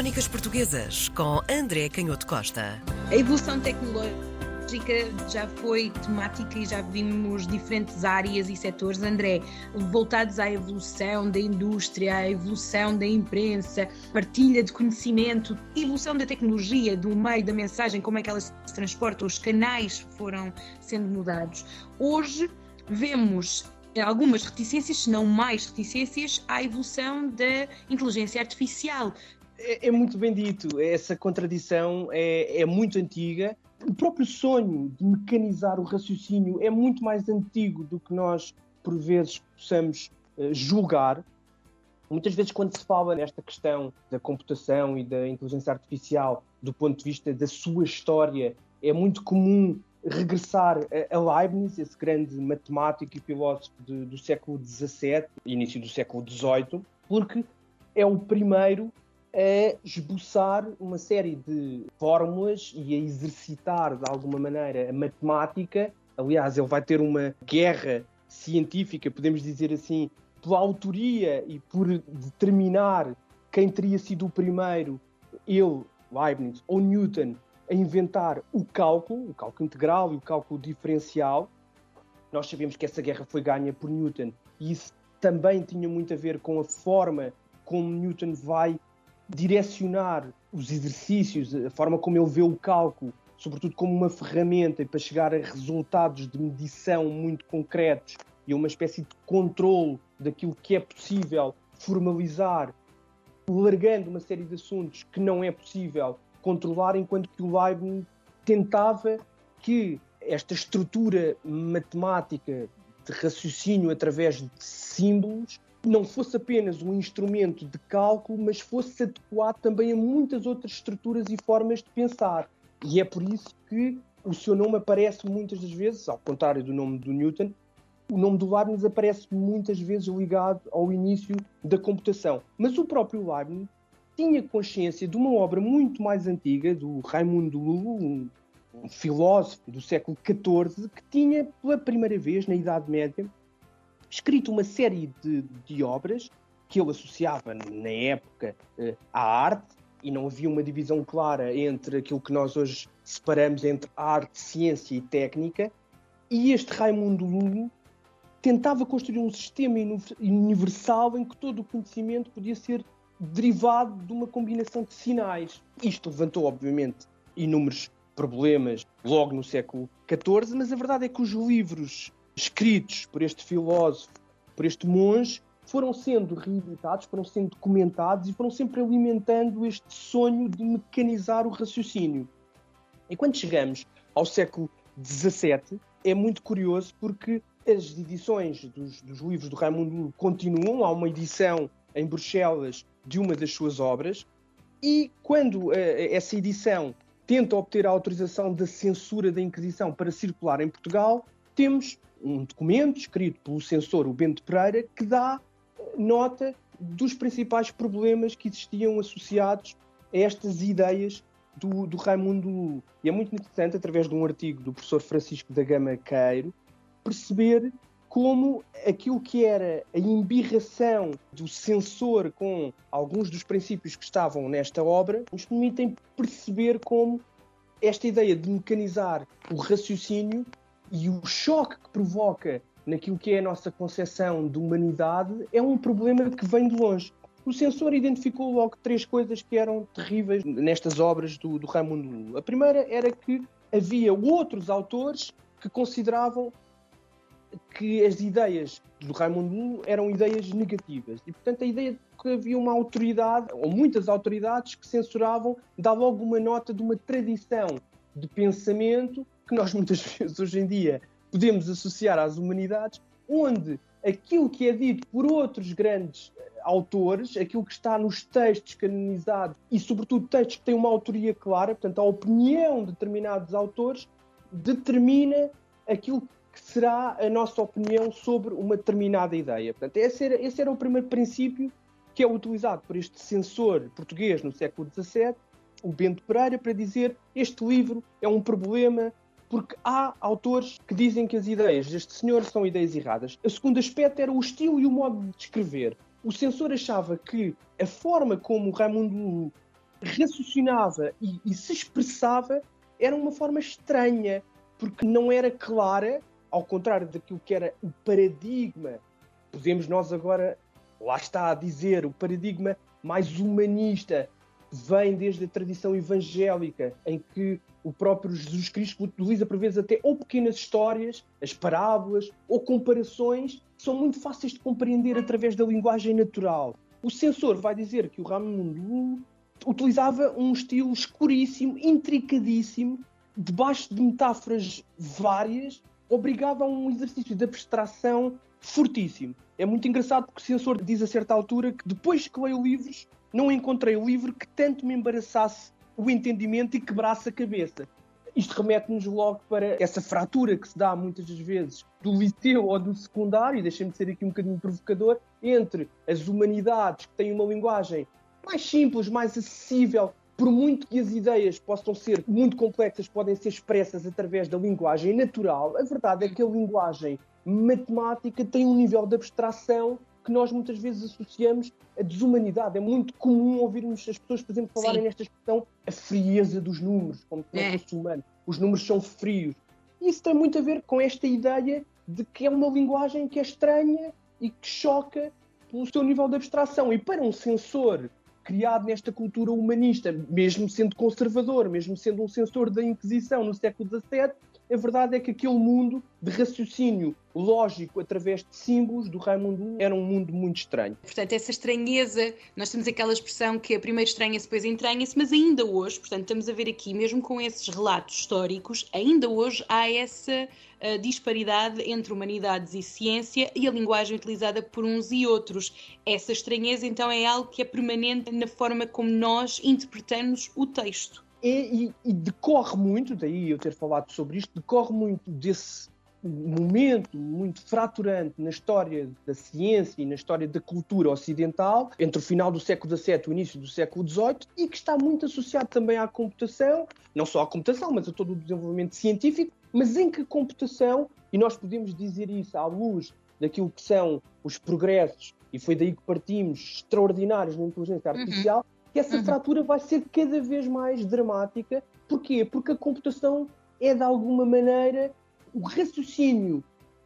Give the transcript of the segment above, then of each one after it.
Crónicas Portuguesas com André Canhoto Costa. A evolução tecnológica já foi temática e já vimos diferentes áreas e setores, André, voltados à evolução da indústria, à evolução da imprensa, partilha de conhecimento, evolução da tecnologia, do meio da mensagem, como é que ela se transporta, os canais foram sendo mudados. Hoje vemos algumas reticências, se não mais reticências, à evolução da inteligência artificial. É, é muito bem dito, essa contradição é, é muito antiga. O próprio sonho de mecanizar o raciocínio é muito mais antigo do que nós, por vezes, possamos uh, julgar. Muitas vezes, quando se fala nesta questão da computação e da inteligência artificial do ponto de vista da sua história, é muito comum regressar a Leibniz, esse grande matemático e filósofo de, do século XVII, início do século XVIII, porque é o primeiro a esboçar uma série de fórmulas e a exercitar de alguma maneira a matemática. Aliás, ele vai ter uma guerra científica, podemos dizer assim, pela autoria e por determinar quem teria sido o primeiro, ele, Leibniz ou Newton, a inventar o cálculo, o cálculo integral e o cálculo diferencial. Nós sabemos que essa guerra foi ganha por Newton e isso também tinha muito a ver com a forma como Newton vai direcionar os exercícios, a forma como ele vê o cálculo, sobretudo como uma ferramenta para chegar a resultados de medição muito concretos e a uma espécie de controle daquilo que é possível formalizar, largando uma série de assuntos que não é possível controlar, enquanto que o Leibniz tentava que esta estrutura matemática de raciocínio através de símbolos não fosse apenas um instrumento de cálculo, mas fosse adequado também a muitas outras estruturas e formas de pensar. E é por isso que o seu nome aparece muitas das vezes, ao contrário do nome do Newton, o nome do Leibniz aparece muitas vezes ligado ao início da computação. Mas o próprio Leibniz tinha consciência de uma obra muito mais antiga, do Raimundo Lulo, um, um filósofo do século XIV, que tinha, pela primeira vez, na Idade Média, escrito uma série de, de obras que ele associava, na época, eh, à arte, e não havia uma divisão clara entre aquilo que nós hoje separamos entre arte, ciência e técnica, e este Raimundo Lulo tentava construir um sistema universal em que todo o conhecimento podia ser derivado de uma combinação de sinais. Isto levantou, obviamente, inúmeros problemas logo no século XIV, mas a verdade é que os livros escritos por este filósofo, por este monge, foram sendo reeditados, foram sendo documentados e foram sempre alimentando este sonho de mecanizar o raciocínio. E quando chegamos ao século XVII, é muito curioso porque as edições dos, dos livros do Raimundo continuam. Há uma edição em Bruxelas de uma das suas obras, e quando uh, essa edição tenta obter a autorização da censura da Inquisição para circular em Portugal, temos um documento escrito pelo censor, o Bento Pereira, que dá nota dos principais problemas que existiam associados a estas ideias do, do Raimundo Lulu. E é muito interessante, através de um artigo do professor Francisco da Gama Queiro, perceber como aquilo que era a embirração do censor com alguns dos princípios que estavam nesta obra nos permitem perceber como esta ideia de mecanizar o raciocínio e o choque que provoca naquilo que é a nossa concepção de humanidade é um problema que vem de longe. O censor identificou logo três coisas que eram terríveis nestas obras do, do Raimundo Lulu. A primeira era que havia outros autores que consideravam que as ideias do Raimundo Lulo eram ideias negativas. E, portanto, a ideia de que havia uma autoridade, ou muitas autoridades, que censuravam, dá logo uma nota de uma tradição de pensamento que nós muitas vezes hoje em dia podemos associar às humanidades, onde aquilo que é dito por outros grandes eh, autores, aquilo que está nos textos canonizados e, sobretudo, textos que têm uma autoria clara, portanto, a opinião de determinados autores, determina aquilo que será a nossa opinião sobre uma determinada ideia. Portanto, esse era, esse era o primeiro princípio que é utilizado por este censor português no século XVII, o Bento Pereira, para dizer este livro é um problema porque há autores que dizem que as ideias deste senhor são ideias erradas. O segundo aspecto era o estilo e o modo de escrever. O censor achava que a forma como Raimundo raciocinava e, e se expressava era uma forma estranha, porque não era clara, ao contrário daquilo que era o paradigma. Podemos nós agora, lá está a dizer, o paradigma mais humanista vem desde a tradição evangélica, em que o próprio Jesus Cristo utiliza por vezes até ou pequenas histórias, as parábolas, ou comparações, que são muito fáceis de compreender através da linguagem natural. O censor vai dizer que o Raimundo utilizava um estilo escuríssimo, intricadíssimo, debaixo de metáforas várias, obrigava a um exercício de abstração fortíssimo. É muito engraçado porque o censor diz a certa altura que depois que leio livros, não encontrei o livro que tanto me embaraçasse o entendimento e quebrasse a cabeça. Isto remete-nos logo para essa fratura que se dá muitas das vezes do liceu ou do secundário, deixem-me ser aqui um bocadinho provocador, entre as humanidades que têm uma linguagem mais simples, mais acessível, por muito que as ideias possam ser muito complexas, podem ser expressas através da linguagem natural, a verdade é que a linguagem matemática tem um nível de abstração que nós muitas vezes associamos à desumanidade. É muito comum ouvirmos as pessoas, por exemplo, falarem Sim. nesta expressão a frieza dos números, como se não fosse humano. Os números são frios. Isso tem muito a ver com esta ideia de que é uma linguagem que é estranha e que choca pelo seu nível de abstração. E para um sensor criado nesta cultura humanista, mesmo sendo conservador, mesmo sendo um censor da Inquisição no século XVII, a verdade é que aquele mundo de raciocínio lógico através de símbolos do Raimundo era um mundo muito estranho. Portanto, essa estranheza, nós temos aquela expressão que primeiro estranha-se, depois entranha-se, mas ainda hoje, portanto, estamos a ver aqui, mesmo com esses relatos históricos, ainda hoje há essa uh, disparidade entre humanidades e ciência e a linguagem utilizada por uns e outros. Essa estranheza, então, é algo que é permanente na forma como nós interpretamos o texto. E, e, e, decorre muito, daí eu ter falado sobre isto, decorre muito desse momento muito fraturante na história da ciência e na história da cultura ocidental, entre o final do século XVII e o início do século XVIII, e que está muito associado também à computação, não só à computação, mas a todo o desenvolvimento científico, mas em que a computação, e nós podemos dizer isso à luz daquilo que são os progressos, e foi daí que partimos, extraordinários na inteligência uhum. artificial, uhum que essa uhum. fratura vai ser cada vez mais dramática. Porquê? Porque a computação é, de alguma maneira, o raciocínio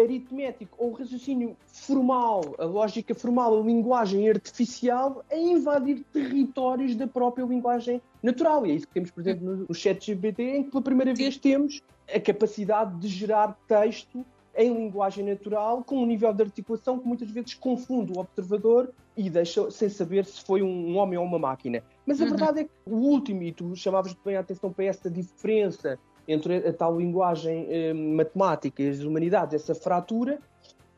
aritmético ou o raciocínio formal, a lógica formal, a linguagem artificial, a invadir territórios da própria linguagem natural. E é isso que temos, por exemplo, no, no chat GPT, em que pela primeira vez temos a capacidade de gerar texto em linguagem natural, com um nível de articulação que muitas vezes confunde o observador e deixa sem saber se foi um homem ou uma máquina. Mas a uhum. verdade é que o último, e tu chamavas bem a atenção para essa diferença entre a tal linguagem eh, matemática e as humanidades, essa fratura,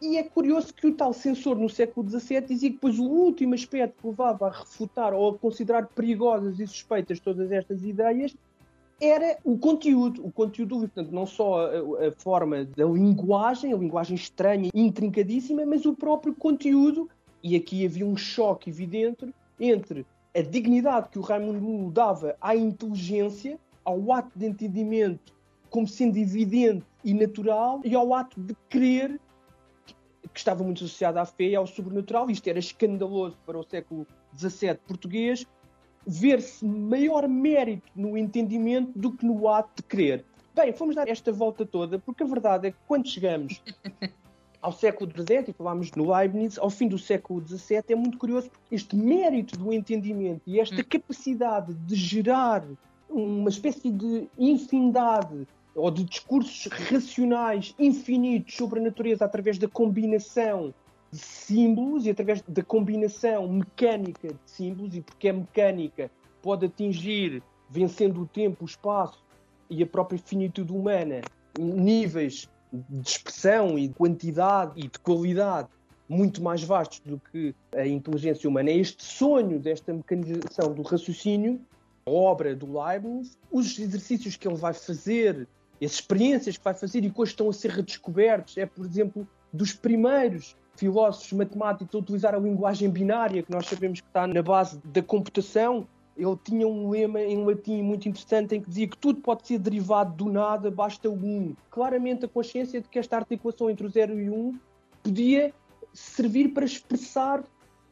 e é curioso que o tal censor no século XVII dizia que depois o último aspecto que levava a refutar ou a considerar perigosas e suspeitas todas estas ideias era o conteúdo, o conteúdo, portanto, não só a, a, forma da linguagem, a linguagem estranha, intrincadíssima, mas o próprio conteúdo, e aqui havia um choque evidente entre a dignidade que o Raimundo dava à inteligência, ao ato de entendimento como sendo evidente e natural, e ao ato de crer, que estava muito associado à fé e ao sobrenatural. Isto era escandaloso para o século XVII português, ver-se maior mérito no entendimento do que no ato de crer. Bem, fomos dar esta volta toda, porque a verdade é que quando chegamos ao século XVII, e falámos no Leibniz, ao fim do século XVII, é muito curioso porque este mérito do entendimento e esta hum. capacidade de gerar uma espécie de infinidade ou de discursos racionais infinitos sobre a natureza através da combinação de símbolos e através da combinação mecânica de símbolos, e porque é mecânica, pode atingir, vencendo o tempo, o espaço e a própria finitude humana, níveis de expressão e de quantidade e de qualidade muito mais vastos do que a inteligência humana. É este sonho desta mecanização do raciocínio, a obra do Leibniz, os exercícios que ele vai fazer, as experiências que vai fazer e que hoje estão a ser redescobertos, é, por exemplo, dos primeiros filósofos matemáticos a utilizar a linguagem binária, que nós sabemos que está na base da computação. Ele tinha um lema em latim muito interessante em que dizia que tudo pode ser derivado do nada, basta o 1. Claramente a consciência de que esta articulação entre o 0 e o 1 podia servir para expressar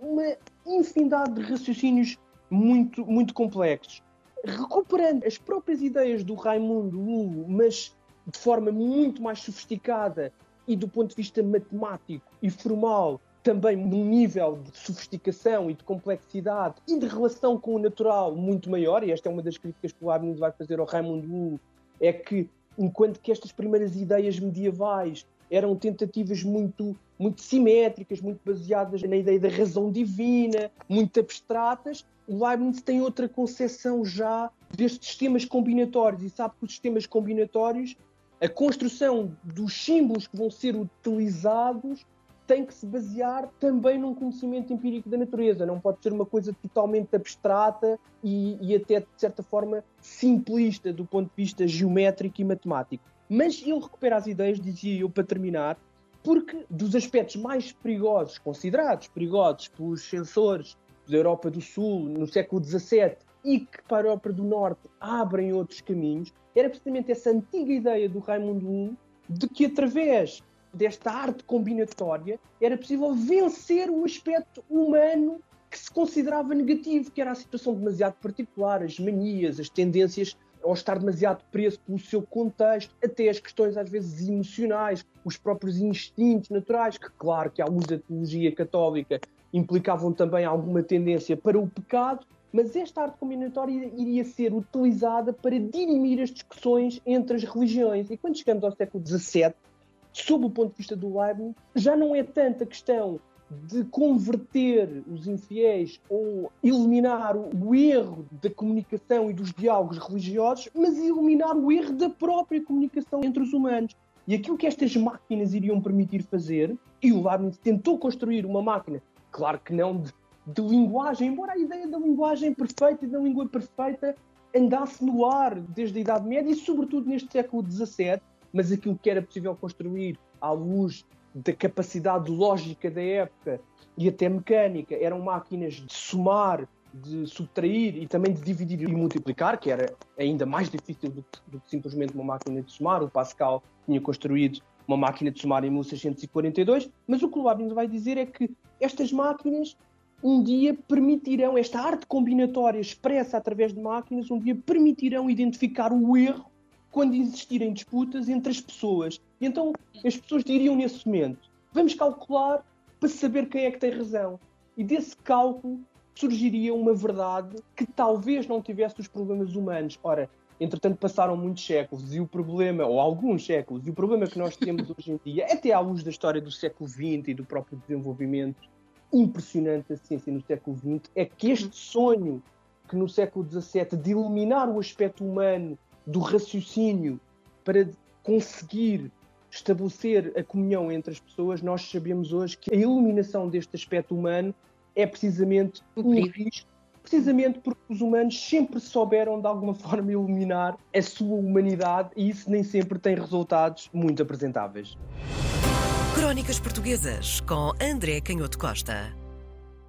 uma infinidade de raciocínios muito, muito complexos. Recuperando as próprias ideias do Raimundo Lulo, mas de forma muito mais sofisticada e do ponto de vista matemático e formal, também num nível de sofisticação e de complexidade e de relação com o natural muito maior, e esta é uma das críticas que o Leibniz vai fazer ao Raimundo Lulo, é que enquanto que estas primeiras ideias medievais eram tentativas muito, muito simétricas, muito baseadas na ideia da razão divina, muito abstratas, o Leibniz tem outra concepção já destes sistemas combinatórios e sabe que os sistemas combinatórios a construção dos símbolos que vão ser utilizados tem que se basear também num conhecimento empírico da natureza. Não pode ser uma coisa totalmente abstrata e, e, até, de certa forma, simplista do ponto de vista geométrico e matemático. Mas ele recupera as ideias, dizia eu para terminar, porque dos aspectos mais perigosos, considerados perigosos pelos sensores da Europa do Sul no século XVII e que para a Europa do Norte abrem outros caminhos, era precisamente essa antiga ideia do Raimundo I de que através desta arte combinatória era possível vencer o aspecto humano que se considerava negativo, que era a situação demasiado particular, as manias, as tendências ao estar demasiado preso pelo seu contexto, até as questões às vezes emocionais, os próprios instintos naturais, que claro que à luz da teologia católica implicavam também alguma tendência para o pecado, mas esta arte combinatória iria ser utilizada para dirimir as discussões entre as religiões. E quando chegamos ao século XVII, sob o ponto de vista do Leibniz, já não é tanta questão de converter os infiéis ou eliminar o erro da comunicação e dos diálogos religiosos, mas eliminar o erro da própria comunicação entre os humanos. E aquilo que estas máquinas iriam permitir fazer, e o Leibniz tentou construir uma máquina, claro que não de de linguagem, embora a ideia da linguagem perfeita e da língua perfeita andasse no ar desde a Idade Média e, sobretudo, neste século XVII, mas aquilo que era possível construir à luz da capacidade lógica da época e até mecânica eram máquinas de somar, de subtrair e também de dividir e multiplicar, que era ainda mais difícil do que, do que simplesmente uma máquina de somar. O Pascal tinha construído uma máquina de somar em 1642, mas o que o Leibniz vai dizer é que estas máquinas um dia permitirão, esta arte combinatória expressa através de máquinas, um dia permitirão identificar o erro quando existirem disputas entre as pessoas. E então as pessoas diriam nesse momento: vamos calcular para saber quem é que tem razão. E desse cálculo surgiria uma verdade que talvez não tivesse os problemas humanos. Ora, entretanto passaram muitos séculos e o problema, ou alguns séculos, e o problema que nós temos hoje em dia, até à luz da história do século XX e do próprio desenvolvimento impressionante da ciência no século XX é que este sonho que no século XVII de eliminar o aspecto humano do raciocínio para conseguir estabelecer a comunhão entre as pessoas, nós sabemos hoje que a eliminação deste aspecto humano é precisamente um risco, precisamente porque os humanos sempre souberam de alguma forma eliminar a sua humanidade e isso nem sempre tem resultados muito apresentáveis. Crónicas Portuguesas com André Canhoto Costa.